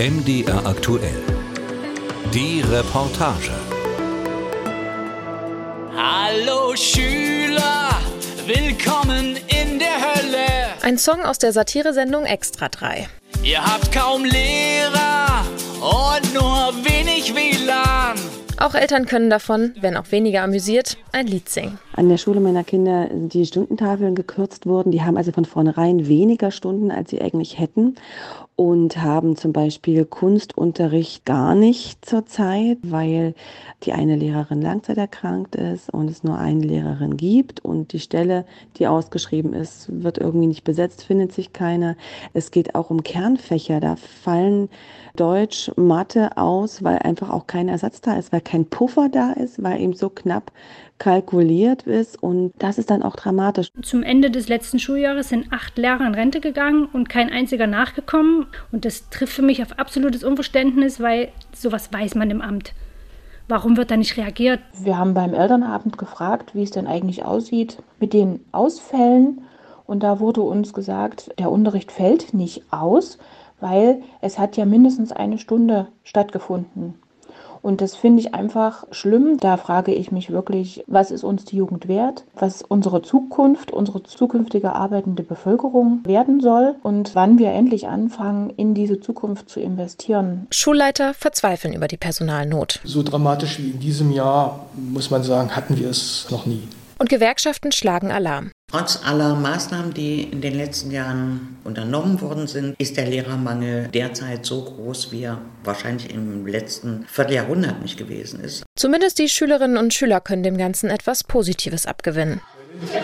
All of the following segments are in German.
MDR aktuell. Die Reportage. Hallo Schüler, willkommen in der Hölle. Ein Song aus der Satiresendung Extra 3. Ihr habt kaum Lehrer und nur wenig WLAN. Auch Eltern können davon, wenn auch weniger amüsiert, ein Lied singen. An der Schule meiner Kinder sind die Stundentafeln gekürzt worden. Die haben also von vornherein weniger Stunden, als sie eigentlich hätten. Und haben zum Beispiel Kunstunterricht gar nicht zurzeit, weil die eine Lehrerin langzeiterkrankt ist und es nur eine Lehrerin gibt. Und die Stelle, die ausgeschrieben ist, wird irgendwie nicht besetzt, findet sich keine. Es geht auch um Kernfächer. Da fallen Deutsch, Mathe aus, weil einfach auch kein Ersatz da ist, weil kein Puffer da ist, weil eben so knapp kalkuliert ist und das ist dann auch dramatisch. Zum Ende des letzten Schuljahres sind acht Lehrer in Rente gegangen und kein einziger nachgekommen und das trifft für mich auf absolutes Unverständnis, weil sowas weiß man im Amt. Warum wird da nicht reagiert? Wir haben beim Elternabend gefragt, wie es denn eigentlich aussieht mit den Ausfällen und da wurde uns gesagt, der Unterricht fällt nicht aus, weil es hat ja mindestens eine Stunde stattgefunden. Und das finde ich einfach schlimm. Da frage ich mich wirklich, was ist uns die Jugend wert? Was unsere Zukunft, unsere zukünftige arbeitende Bevölkerung werden soll und wann wir endlich anfangen, in diese Zukunft zu investieren. Schulleiter verzweifeln über die Personalnot. So dramatisch wie in diesem Jahr, muss man sagen, hatten wir es noch nie. Und Gewerkschaften schlagen Alarm. Trotz aller Maßnahmen, die in den letzten Jahren unternommen worden sind, ist der Lehrermangel derzeit so groß, wie er wahrscheinlich im letzten Vierteljahrhundert nicht gewesen ist. Zumindest die Schülerinnen und Schüler können dem Ganzen etwas Positives abgewinnen.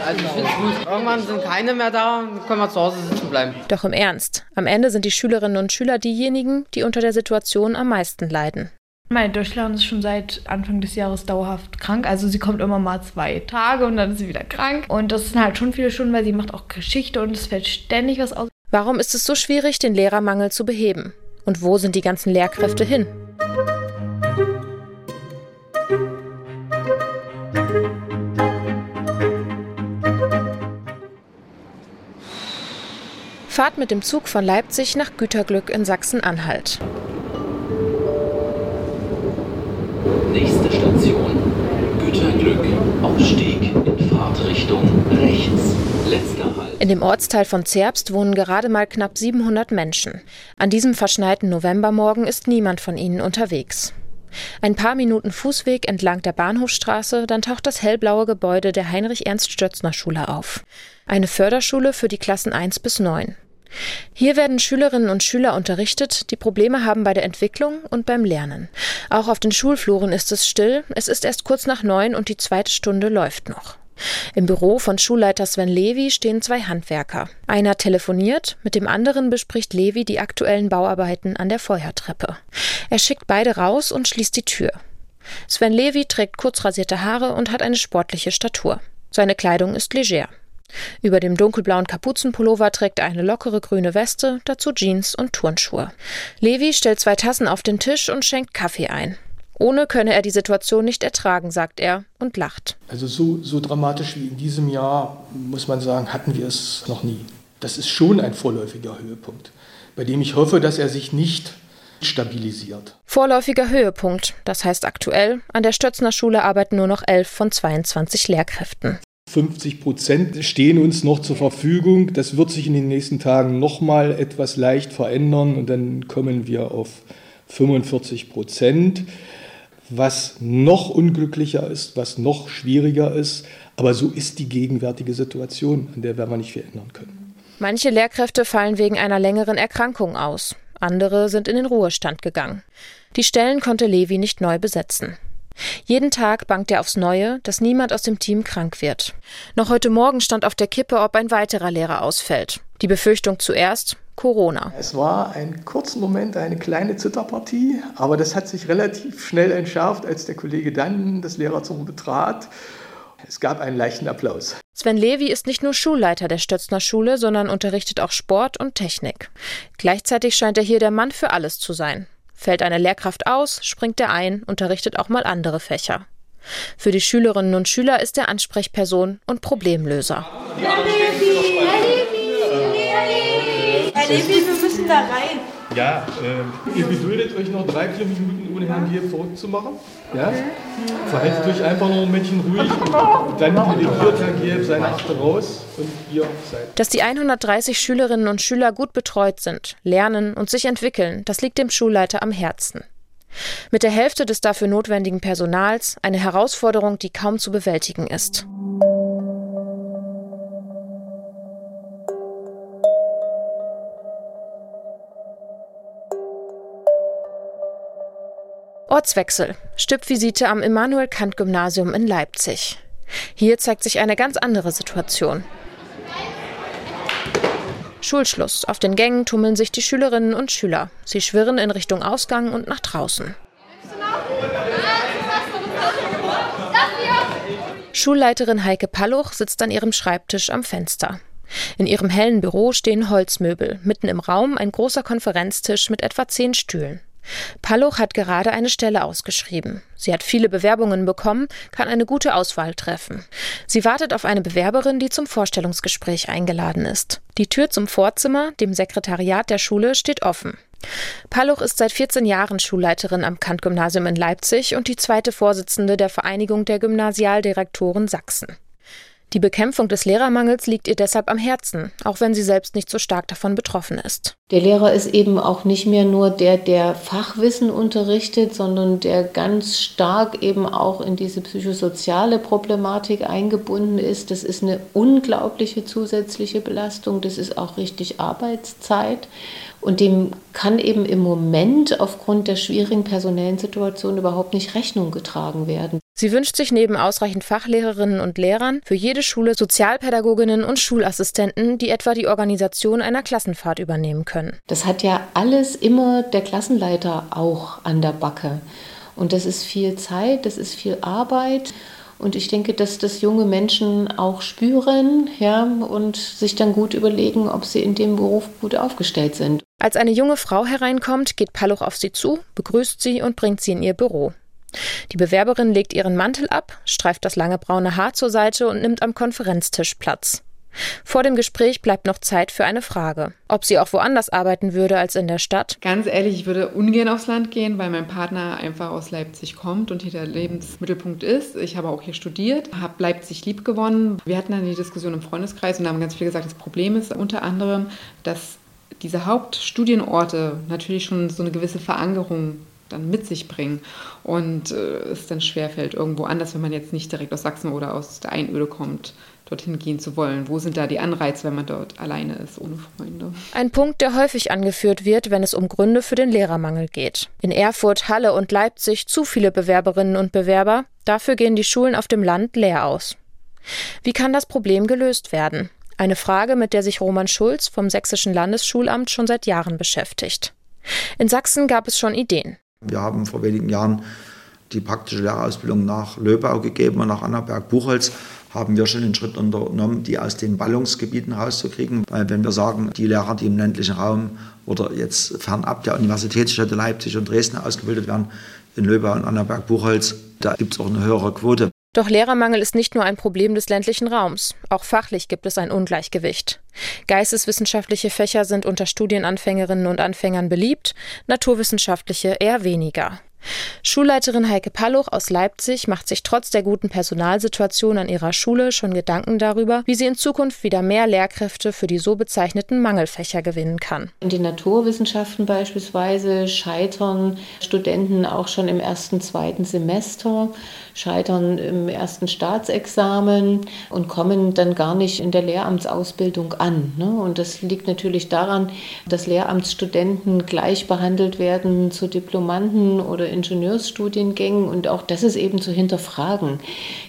Also ich finde gut. Irgendwann sind keine mehr da, können wir zu Hause sitzen bleiben. Doch im Ernst, am Ende sind die Schülerinnen und Schüler diejenigen, die unter der Situation am meisten leiden. Meine Durchlaufen ist schon seit Anfang des Jahres dauerhaft krank. Also sie kommt immer mal zwei Tage und dann ist sie wieder krank. Und das sind halt schon viele Stunden, weil sie macht auch Geschichte und es fällt ständig was aus. Warum ist es so schwierig, den Lehrermangel zu beheben? Und wo sind die ganzen Lehrkräfte hin? Fahrt mit dem Zug von Leipzig nach Güterglück in Sachsen-Anhalt. Nächste Station, Güterglück, Ausstieg in Fahrtrichtung rechts. Letzter Halt. In dem Ortsteil von Zerbst wohnen gerade mal knapp 700 Menschen. An diesem verschneiten Novembermorgen ist niemand von ihnen unterwegs. Ein paar Minuten Fußweg entlang der Bahnhofstraße, dann taucht das hellblaue Gebäude der Heinrich-Ernst-Stötzner-Schule auf. Eine Förderschule für die Klassen 1 bis 9. Hier werden Schülerinnen und Schüler unterrichtet, die Probleme haben bei der Entwicklung und beim Lernen. Auch auf den Schulfluren ist es still, es ist erst kurz nach neun und die zweite Stunde läuft noch. Im Büro von Schulleiter Sven Levi stehen zwei Handwerker. Einer telefoniert, mit dem anderen bespricht Levi die aktuellen Bauarbeiten an der Feuertreppe. Er schickt beide raus und schließt die Tür. Sven Levi trägt kurzrasierte Haare und hat eine sportliche Statur. Seine Kleidung ist leger. Über dem dunkelblauen Kapuzenpullover trägt er eine lockere grüne Weste, dazu Jeans und Turnschuhe. Levi stellt zwei Tassen auf den Tisch und schenkt Kaffee ein. Ohne könne er die Situation nicht ertragen, sagt er und lacht. Also so, so dramatisch wie in diesem Jahr, muss man sagen, hatten wir es noch nie. Das ist schon ein vorläufiger Höhepunkt, bei dem ich hoffe, dass er sich nicht stabilisiert. Vorläufiger Höhepunkt, das heißt aktuell, an der Stötzner Schule arbeiten nur noch elf von 22 Lehrkräften. 50 Prozent stehen uns noch zur Verfügung. Das wird sich in den nächsten Tagen noch mal etwas leicht verändern und dann kommen wir auf 45 Prozent. Was noch unglücklicher ist, was noch schwieriger ist, aber so ist die gegenwärtige Situation, an der werden wir nicht viel ändern können. Manche Lehrkräfte fallen wegen einer längeren Erkrankung aus. Andere sind in den Ruhestand gegangen. Die Stellen konnte Levi nicht neu besetzen. Jeden Tag bangt er aufs Neue, dass niemand aus dem Team krank wird. Noch heute Morgen stand auf der Kippe, ob ein weiterer Lehrer ausfällt. Die Befürchtung zuerst Corona. Es war ein kurzer Moment, eine kleine Zitterpartie, aber das hat sich relativ schnell entschärft, als der Kollege dann das Lehrerzimmer betrat. Es gab einen leichten Applaus. Sven Levi ist nicht nur Schulleiter der Stötzner Schule, sondern unterrichtet auch Sport und Technik. Gleichzeitig scheint er hier der Mann für alles zu sein. Fällt eine Lehrkraft aus, springt er ein, unterrichtet auch mal andere Fächer. Für die Schülerinnen und Schüler ist er Ansprechperson und Problemlöser. Herr Levi, wir müssen da rein. Ja, äh, ihr geduldet euch noch drei, vier Minuten, ohne Herrn hier verrückt zu machen. Ja? Verhaltet euch einfach noch ein Männchen ruhig und dann delegiert Herr Gieb seine Achte raus und ihr seid. Dass die 130 Schülerinnen und Schüler gut betreut sind, lernen und sich entwickeln, das liegt dem Schulleiter am Herzen. Mit der Hälfte des dafür notwendigen Personals eine Herausforderung, die kaum zu bewältigen ist. Ortswechsel. Stippvisite am Immanuel Kant Gymnasium in Leipzig. Hier zeigt sich eine ganz andere Situation. Schulschluss. Auf den Gängen tummeln sich die Schülerinnen und Schüler. Sie schwirren in Richtung Ausgang und nach draußen. Schulleiterin Heike Palluch sitzt an ihrem Schreibtisch am Fenster. In ihrem hellen Büro stehen Holzmöbel, mitten im Raum ein großer Konferenztisch mit etwa zehn Stühlen. Palluch hat gerade eine Stelle ausgeschrieben. Sie hat viele Bewerbungen bekommen, kann eine gute Auswahl treffen. Sie wartet auf eine Bewerberin, die zum Vorstellungsgespräch eingeladen ist. Die Tür zum Vorzimmer, dem Sekretariat der Schule, steht offen. Palluch ist seit 14 Jahren Schulleiterin am Kant-Gymnasium in Leipzig und die zweite Vorsitzende der Vereinigung der Gymnasialdirektoren Sachsen. Die Bekämpfung des Lehrermangels liegt ihr deshalb am Herzen, auch wenn sie selbst nicht so stark davon betroffen ist. Der Lehrer ist eben auch nicht mehr nur der, der Fachwissen unterrichtet, sondern der ganz stark eben auch in diese psychosoziale Problematik eingebunden ist. Das ist eine unglaubliche zusätzliche Belastung, das ist auch richtig Arbeitszeit. Und dem kann eben im Moment aufgrund der schwierigen personellen Situation überhaupt nicht Rechnung getragen werden. Sie wünscht sich neben ausreichend Fachlehrerinnen und Lehrern für jede Schule Sozialpädagoginnen und Schulassistenten, die etwa die Organisation einer Klassenfahrt übernehmen können. Das hat ja alles immer der Klassenleiter auch an der Backe. Und das ist viel Zeit, das ist viel Arbeit. Und ich denke, dass das junge Menschen auch spüren ja, und sich dann gut überlegen, ob sie in dem Beruf gut aufgestellt sind. Als eine junge Frau hereinkommt, geht Palluch auf sie zu, begrüßt sie und bringt sie in ihr Büro. Die Bewerberin legt ihren Mantel ab, streift das lange braune Haar zur Seite und nimmt am Konferenztisch Platz. Vor dem Gespräch bleibt noch Zeit für eine Frage. Ob sie auch woanders arbeiten würde als in der Stadt? Ganz ehrlich, ich würde ungern aufs Land gehen, weil mein Partner einfach aus Leipzig kommt und hier der Lebensmittelpunkt ist. Ich habe auch hier studiert, habe Leipzig lieb gewonnen. Wir hatten dann die Diskussion im Freundeskreis und haben ganz viel gesagt, das Problem ist unter anderem, dass diese Hauptstudienorte natürlich schon so eine gewisse Verankerung dann mit sich bringen und äh, es dann schwerfällt, irgendwo anders, wenn man jetzt nicht direkt aus Sachsen oder aus der Einöde kommt, dorthin gehen zu wollen. Wo sind da die Anreize, wenn man dort alleine ist, ohne Freunde? Ein Punkt, der häufig angeführt wird, wenn es um Gründe für den Lehrermangel geht. In Erfurt, Halle und Leipzig zu viele Bewerberinnen und Bewerber, dafür gehen die Schulen auf dem Land leer aus. Wie kann das Problem gelöst werden? Eine Frage, mit der sich Roman Schulz vom Sächsischen Landesschulamt schon seit Jahren beschäftigt. In Sachsen gab es schon Ideen. Wir haben vor wenigen Jahren die praktische Lehrerausbildung nach Löbau gegeben und nach Annaberg-Buchholz haben wir schon den Schritt unternommen, die aus den Ballungsgebieten rauszukriegen. Weil wenn wir sagen, die Lehrer, die im ländlichen Raum oder jetzt fernab der Universitätsstädte Leipzig und Dresden ausgebildet werden, in Löbau und Annaberg-Buchholz, da gibt es auch eine höhere Quote. Doch Lehrermangel ist nicht nur ein Problem des ländlichen Raums. Auch fachlich gibt es ein Ungleichgewicht. Geisteswissenschaftliche Fächer sind unter Studienanfängerinnen und Anfängern beliebt, naturwissenschaftliche eher weniger. Schulleiterin Heike Palluch aus Leipzig macht sich trotz der guten Personalsituation an ihrer Schule schon Gedanken darüber, wie sie in Zukunft wieder mehr Lehrkräfte für die so bezeichneten Mangelfächer gewinnen kann. In den Naturwissenschaften beispielsweise scheitern Studenten auch schon im ersten, zweiten Semester, scheitern im ersten Staatsexamen und kommen dann gar nicht in der Lehramtsausbildung an. Ne? Und das liegt natürlich daran, dass Lehramtsstudenten gleich behandelt werden zu Diplomanten oder Ingenieursstudiengängen und auch das ist eben zu hinterfragen,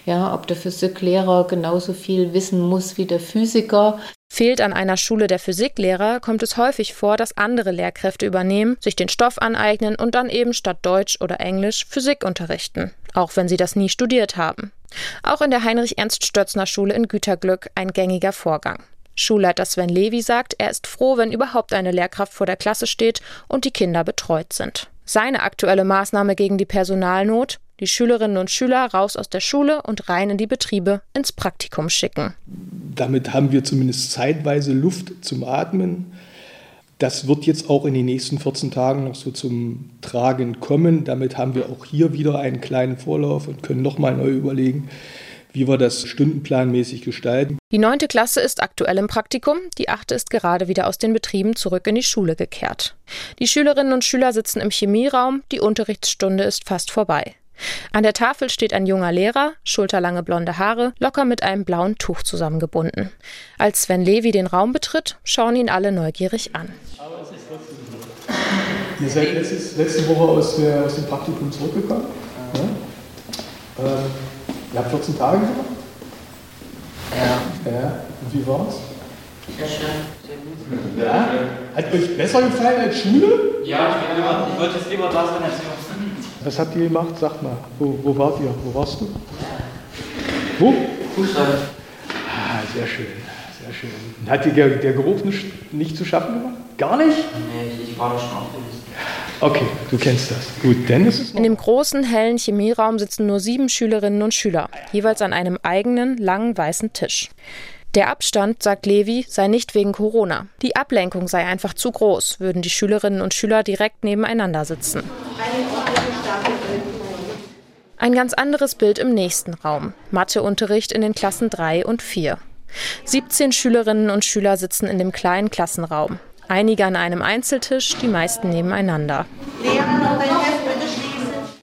ja, ob der Physiklehrer genauso viel wissen muss wie der Physiker. Fehlt an einer Schule der Physiklehrer, kommt es häufig vor, dass andere Lehrkräfte übernehmen, sich den Stoff aneignen und dann eben statt Deutsch oder Englisch Physik unterrichten, auch wenn sie das nie studiert haben. Auch in der Heinrich-Ernst-Stötzner-Schule in Güterglück ein gängiger Vorgang. Schulleiter Sven Levi sagt, er ist froh, wenn überhaupt eine Lehrkraft vor der Klasse steht und die Kinder betreut sind. Seine aktuelle Maßnahme gegen die Personalnot? Die Schülerinnen und Schüler raus aus der Schule und rein in die Betriebe ins Praktikum schicken. Damit haben wir zumindest zeitweise Luft zum Atmen. Das wird jetzt auch in den nächsten 14 Tagen noch so zum Tragen kommen. Damit haben wir auch hier wieder einen kleinen Vorlauf und können nochmal neu überlegen, wie wir das stundenplanmäßig gestalten. Die neunte Klasse ist aktuell im Praktikum, die achte ist gerade wieder aus den Betrieben zurück in die Schule gekehrt. Die Schülerinnen und Schüler sitzen im Chemieraum, die Unterrichtsstunde ist fast vorbei. An der Tafel steht ein junger Lehrer, schulterlange blonde Haare, locker mit einem blauen Tuch zusammengebunden. Als Sven Levi den Raum betritt, schauen ihn alle neugierig an. Ihr seid letztes, letzte Woche aus, der, aus dem Praktikum zurückgekommen. Ja? Ähm, ihr habt 14 Tage gemacht? Ja. ja. Und wie war's? Sehr schön, sehr gut. Ja? Hat euch besser gefallen als Schule? Ja, ich, lieber, ich wollte jetzt lieber da sein als hier. Was habt ihr gemacht? Sagt mal, wo, wo wart ihr? Wo warst du? Wo? Fußball. Ah, sehr schön, sehr schön. Hat dir der, der Geruch nicht, nicht zu schaffen gemacht? Gar nicht? Nee, ich war da schon aufgelöst. Okay, du kennst das. Gut, denn ist In dem großen, hellen Chemieraum sitzen nur sieben Schülerinnen und Schüler, jeweils an einem eigenen, langen, weißen Tisch. Der Abstand, sagt Levi, sei nicht wegen Corona. Die Ablenkung sei einfach zu groß, würden die Schülerinnen und Schüler direkt nebeneinander sitzen. Ein ganz anderes Bild im nächsten Raum. Matheunterricht in den Klassen 3 und 4. 17 Schülerinnen und Schüler sitzen in dem kleinen Klassenraum. Einige an einem Einzeltisch, die meisten nebeneinander.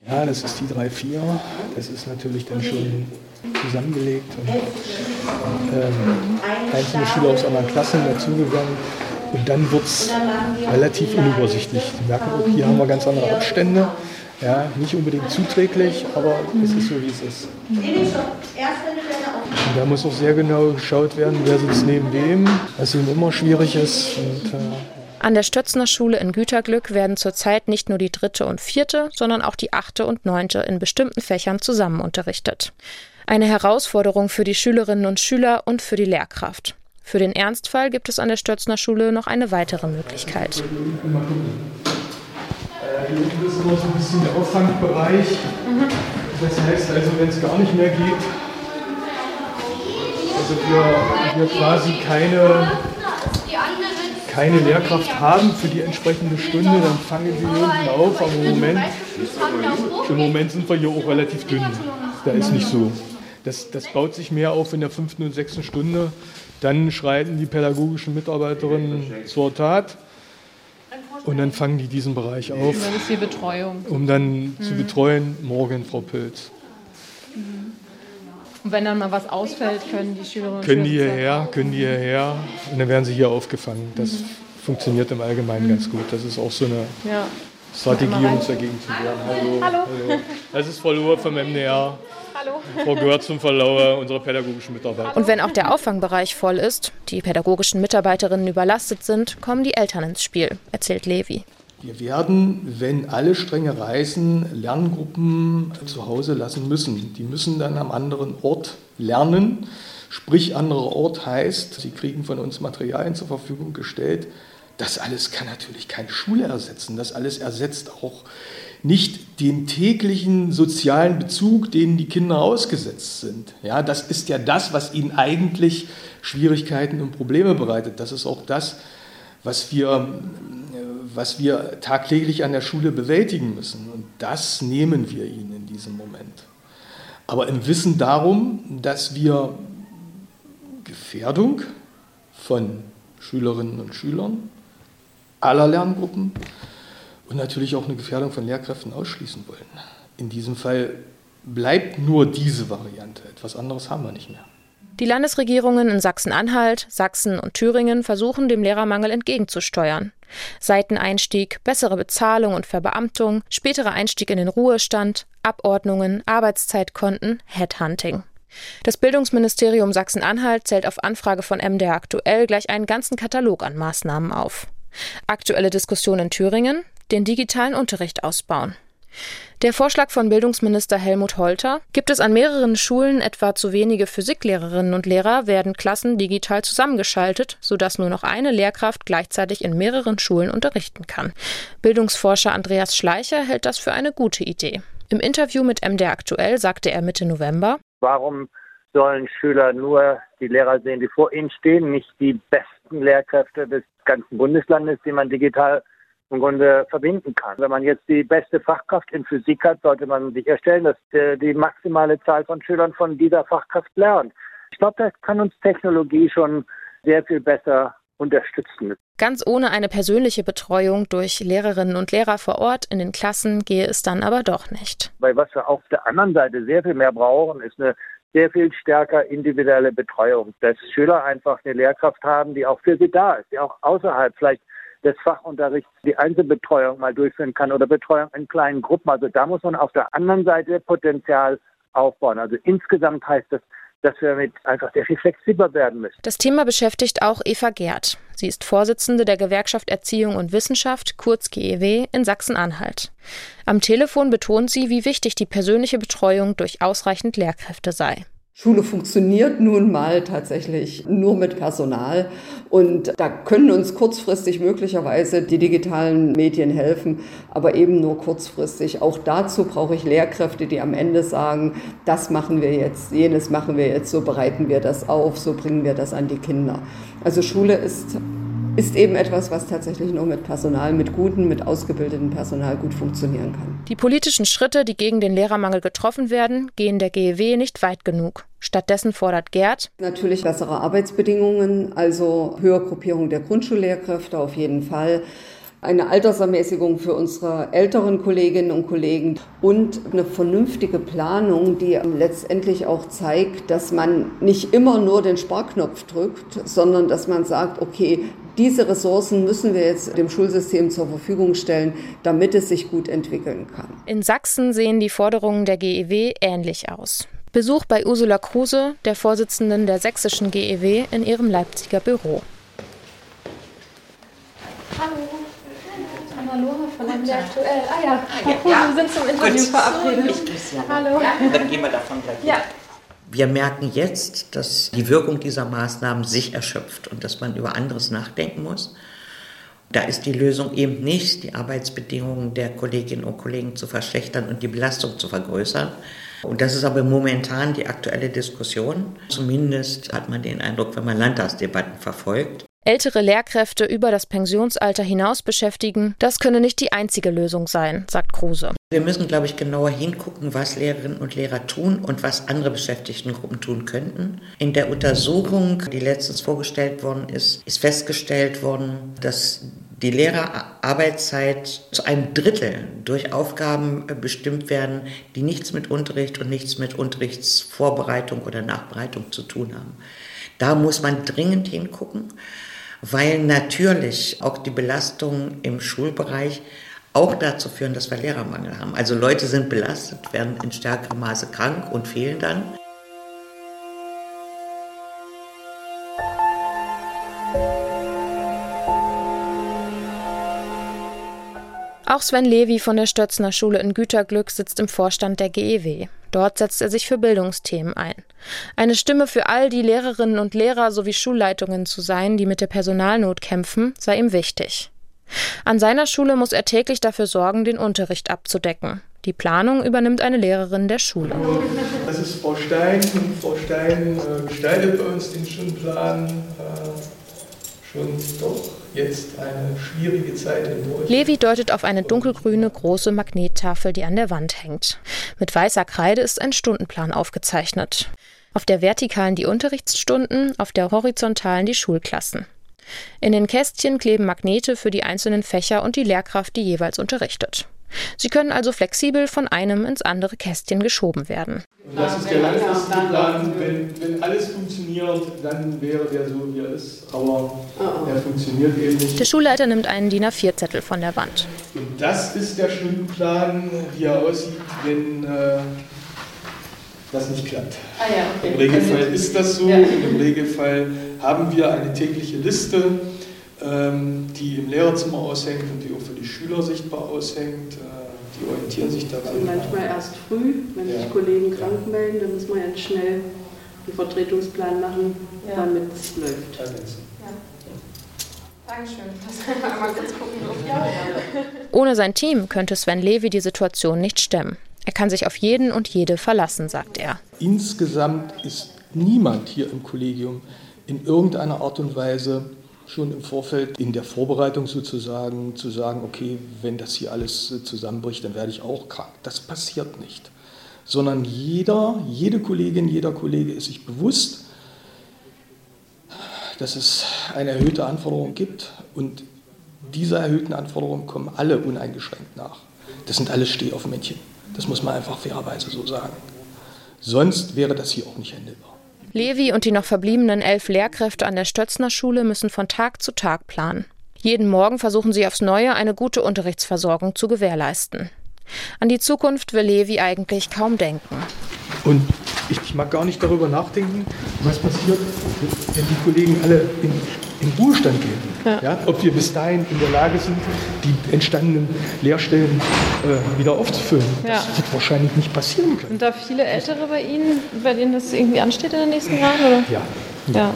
Ja, das ist die 3-4. Das ist natürlich dann schon zusammengelegt. Und, ähm, einzelne Schüler aus anderen Klassen dazugegangen. Und dann wird es relativ unübersichtlich. Sie merken, auch hier haben wir ganz andere Abstände. Ja, nicht unbedingt zuträglich, aber es ist so, wie es ist. Und da muss auch sehr genau geschaut werden, wer sitzt neben wem, was eben immer schwierig ist. Und, äh An der Stötzner Schule in Güterglück werden zurzeit nicht nur die dritte und vierte, sondern auch die achte und neunte in bestimmten Fächern zusammen unterrichtet. Eine Herausforderung für die Schülerinnen und Schüler und für die Lehrkraft. Für den Ernstfall gibt es an der Stötzner Schule noch eine weitere Möglichkeit. Unten ist immer so ein bisschen der Auffangbereich. Das heißt also, wenn es gar nicht mehr geht, also wir, wir quasi keine, keine Lehrkraft haben für die entsprechende Stunde, dann fangen hier unten auf. Aber im Moment, im Moment sind wir hier auch relativ dünn. Da ist nicht so. Das, das baut sich mehr auf in der fünften und sechsten Stunde. Dann schreiten die pädagogischen Mitarbeiterinnen zur Tat. Und dann fangen die diesen Bereich auf. Das ist die Betreuung. Um dann mhm. zu betreuen, morgen Frau Pilz. Und wenn dann mal was ausfällt, können die Schülerinnen und Können die hierher, können die hierher und dann werden sie hier aufgefangen. Das mhm. funktioniert im Allgemeinen mhm. ganz gut. Das ist auch so eine ja. Strategie, uns dagegen zu wehren. Hallo. Hallo. Hallo. Das ist Frau Lohr vom MDR. Hallo. Frau gehört zum Verlauer unserer pädagogischen Mitarbeiter. Und wenn auch der Auffangbereich voll ist, die pädagogischen Mitarbeiterinnen überlastet sind, kommen die Eltern ins Spiel, erzählt Levi. Wir werden, wenn alle strenge reisen, Lerngruppen zu Hause lassen müssen. Die müssen dann am anderen Ort lernen. Sprich, anderer Ort heißt, sie kriegen von uns Materialien zur Verfügung gestellt. Das alles kann natürlich keine Schule ersetzen. Das alles ersetzt auch nicht den täglichen sozialen Bezug, denen die Kinder ausgesetzt sind. Ja, das ist ja das, was ihnen eigentlich Schwierigkeiten und Probleme bereitet. Das ist auch das, was wir, was wir tagtäglich an der Schule bewältigen müssen. Und das nehmen wir ihnen in diesem Moment. Aber im Wissen darum, dass wir Gefährdung von Schülerinnen und Schülern aller Lerngruppen und natürlich auch eine Gefährdung von Lehrkräften ausschließen wollen. In diesem Fall bleibt nur diese Variante. Etwas anderes haben wir nicht mehr. Die Landesregierungen in Sachsen-Anhalt, Sachsen und Thüringen versuchen dem Lehrermangel entgegenzusteuern. Seiteneinstieg, bessere Bezahlung und Verbeamtung, späterer Einstieg in den Ruhestand, Abordnungen, Arbeitszeitkonten, Headhunting. Das Bildungsministerium Sachsen-Anhalt zählt auf Anfrage von MDR aktuell gleich einen ganzen Katalog an Maßnahmen auf. Aktuelle Diskussion in Thüringen, den digitalen Unterricht ausbauen. Der Vorschlag von Bildungsminister Helmut Holter gibt es an mehreren Schulen etwa zu wenige Physiklehrerinnen und Lehrer, werden Klassen digital zusammengeschaltet, sodass nur noch eine Lehrkraft gleichzeitig in mehreren Schulen unterrichten kann. Bildungsforscher Andreas Schleicher hält das für eine gute Idee. Im Interview mit MDR Aktuell sagte er Mitte November: Warum sollen Schüler nur die Lehrer sehen, die vor ihnen stehen, nicht die besten Lehrkräfte des ganzen Bundeslandes, die man digital im Grunde verbinden kann. Wenn man jetzt die beste Fachkraft in Physik hat, sollte man sicherstellen, dass die maximale Zahl von Schülern von dieser Fachkraft lernt. Ich glaube, das kann uns Technologie schon sehr viel besser unterstützen. Ganz ohne eine persönliche Betreuung durch Lehrerinnen und Lehrer vor Ort in den Klassen gehe es dann aber doch nicht. Weil was wir auf der anderen Seite sehr viel mehr brauchen, ist eine sehr viel stärker individuelle Betreuung, dass Schüler einfach eine Lehrkraft haben, die auch für sie da ist, die auch außerhalb vielleicht des Fachunterrichts die Einzelbetreuung mal durchführen kann oder Betreuung in kleinen Gruppen. Also da muss man auf der anderen Seite Potenzial aufbauen. Also insgesamt heißt das, dass wir damit einfach sehr viel flexibler werden müssen. Das Thema beschäftigt auch Eva Gerd. Sie ist Vorsitzende der Gewerkschaft Erziehung und Wissenschaft, kurz GEW, in Sachsen-Anhalt. Am Telefon betont sie, wie wichtig die persönliche Betreuung durch ausreichend Lehrkräfte sei. Schule funktioniert nun mal tatsächlich nur mit Personal und da können uns kurzfristig möglicherweise die digitalen Medien helfen, aber eben nur kurzfristig. Auch dazu brauche ich Lehrkräfte, die am Ende sagen, das machen wir jetzt, jenes machen wir jetzt, so bereiten wir das auf, so bringen wir das an die Kinder. Also Schule ist ist eben etwas, was tatsächlich nur mit Personal, mit gutem, mit ausgebildetem Personal gut funktionieren kann. Die politischen Schritte, die gegen den Lehrermangel getroffen werden, gehen der GEW nicht weit genug. Stattdessen fordert Gerd natürlich bessere Arbeitsbedingungen, also Höhergruppierung der Grundschullehrkräfte auf jeden Fall eine Altersermäßigung für unsere älteren Kolleginnen und Kollegen und eine vernünftige Planung, die letztendlich auch zeigt, dass man nicht immer nur den Sparknopf drückt, sondern dass man sagt, okay, diese Ressourcen müssen wir jetzt dem Schulsystem zur Verfügung stellen, damit es sich gut entwickeln kann. In Sachsen sehen die Forderungen der GEW ähnlich aus. Besuch bei Ursula Kruse, der Vorsitzenden der sächsischen GEW, in ihrem Leipziger Büro. Hallo. Hallo, von MD aktuell. Ah ja, Frau Kruse, ja. wir sind zum Interview Gut. verabredet. Ich grüße ja. Hallo. Ja, dann gehen wir davon gleich. Ja. Wir merken jetzt, dass die Wirkung dieser Maßnahmen sich erschöpft und dass man über anderes nachdenken muss. Da ist die Lösung eben nicht, die Arbeitsbedingungen der Kolleginnen und Kollegen zu verschlechtern und die Belastung zu vergrößern. Und das ist aber momentan die aktuelle Diskussion. Zumindest hat man den Eindruck, wenn man Landtagsdebatten verfolgt. Ältere Lehrkräfte über das Pensionsalter hinaus beschäftigen, das könne nicht die einzige Lösung sein, sagt Kruse. Wir müssen, glaube ich, genauer hingucken, was Lehrerinnen und Lehrer tun und was andere Beschäftigtengruppen tun könnten. In der Untersuchung, die letztens vorgestellt worden ist, ist festgestellt worden, dass die Lehrerarbeitszeit zu einem Drittel durch Aufgaben bestimmt werden, die nichts mit Unterricht und nichts mit Unterrichtsvorbereitung oder Nachbereitung zu tun haben. Da muss man dringend hingucken weil natürlich auch die Belastungen im Schulbereich auch dazu führen, dass wir Lehrermangel haben. Also Leute sind belastet, werden in stärkerem Maße krank und fehlen dann. Auch Sven Levi von der Stötzner Schule in Güterglück sitzt im Vorstand der GEW. Dort setzt er sich für Bildungsthemen ein. Eine Stimme für all die Lehrerinnen und Lehrer sowie Schulleitungen zu sein, die mit der Personalnot kämpfen, sei ihm wichtig. An seiner Schule muss er täglich dafür sorgen, den Unterricht abzudecken. Die Planung übernimmt eine Lehrerin der Schule. Das ist Frau Stein Frau Stein äh, gestaltet bei uns den Stundenplan äh, schon doch jetzt eine schwierige Zeit hindurch. Levi deutet auf eine dunkelgrüne große Magnettafel, die an der Wand hängt. Mit weißer Kreide ist ein Stundenplan aufgezeichnet. Auf der vertikalen die Unterrichtsstunden, auf der horizontalen die Schulklassen. In den Kästchen kleben Magnete für die einzelnen Fächer und die Lehrkraft, die jeweils unterrichtet. Sie können also flexibel von einem ins andere Kästchen geschoben werden. Und das ist der langfristige Plan. Wenn, wenn alles funktioniert, dann wäre der so, wie er ist. Aber er funktioniert eben nicht. Der Schulleiter nimmt einen DIN A4-Zettel von der Wand. Und das ist der Stundenplan, wie er aussieht, wenn äh, das nicht klappt. Ah ja, okay. Im Regelfall ist das so. Ja. Im Regelfall haben wir eine tägliche Liste die im Lehrerzimmer aushängt und die auch für die Schüler sichtbar aushängt. Äh, die orientieren sich daran. Also manchmal erst früh, wenn ja. sich Kollegen krank melden, dann muss man jetzt schnell einen Vertretungsplan machen, ja. damit es läuft. Ja. Dankeschön. Einmal kurz gucken. Ja. Ohne sein Team könnte Sven Levi die Situation nicht stemmen. Er kann sich auf jeden und jede verlassen, sagt er. Insgesamt ist niemand hier im Kollegium in irgendeiner Art und Weise schon im Vorfeld in der Vorbereitung sozusagen zu sagen, okay, wenn das hier alles zusammenbricht, dann werde ich auch krank. Das passiert nicht. Sondern jeder, jede Kollegin, jeder Kollege ist sich bewusst, dass es eine erhöhte Anforderung gibt und dieser erhöhten Anforderungen kommen alle uneingeschränkt nach. Das sind alles Stehaufmännchen. Das muss man einfach fairerweise so sagen. Sonst wäre das hier auch nicht händelbar. Levi und die noch verbliebenen elf Lehrkräfte an der Stötzner Schule müssen von Tag zu Tag planen. Jeden Morgen versuchen sie aufs Neue eine gute Unterrichtsversorgung zu gewährleisten. An die Zukunft will Levi eigentlich kaum denken. Und ich mag gar nicht darüber nachdenken, was passiert, wenn die Kollegen alle in, in Ruhestand gehen. Ja. Ob wir bis dahin in der Lage sind, die entstandenen Lehrstellen äh, wieder aufzufüllen. Das wird wahrscheinlich nicht passieren können. Sind da viele Ältere bei Ihnen, bei denen das irgendwie ansteht in den nächsten Jahren? Oder? Ja. ja.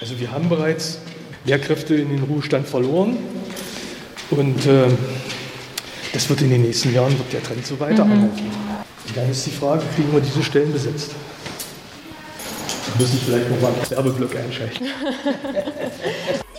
Also wir haben bereits Lehrkräfte in den Ruhestand verloren und äh, das wird in den nächsten Jahren wird der Trend so weiter mhm. dann ist die Frage, kriegen wir diese Stellen besetzt? Ich vielleicht noch mal einen Werbeblock einschalten.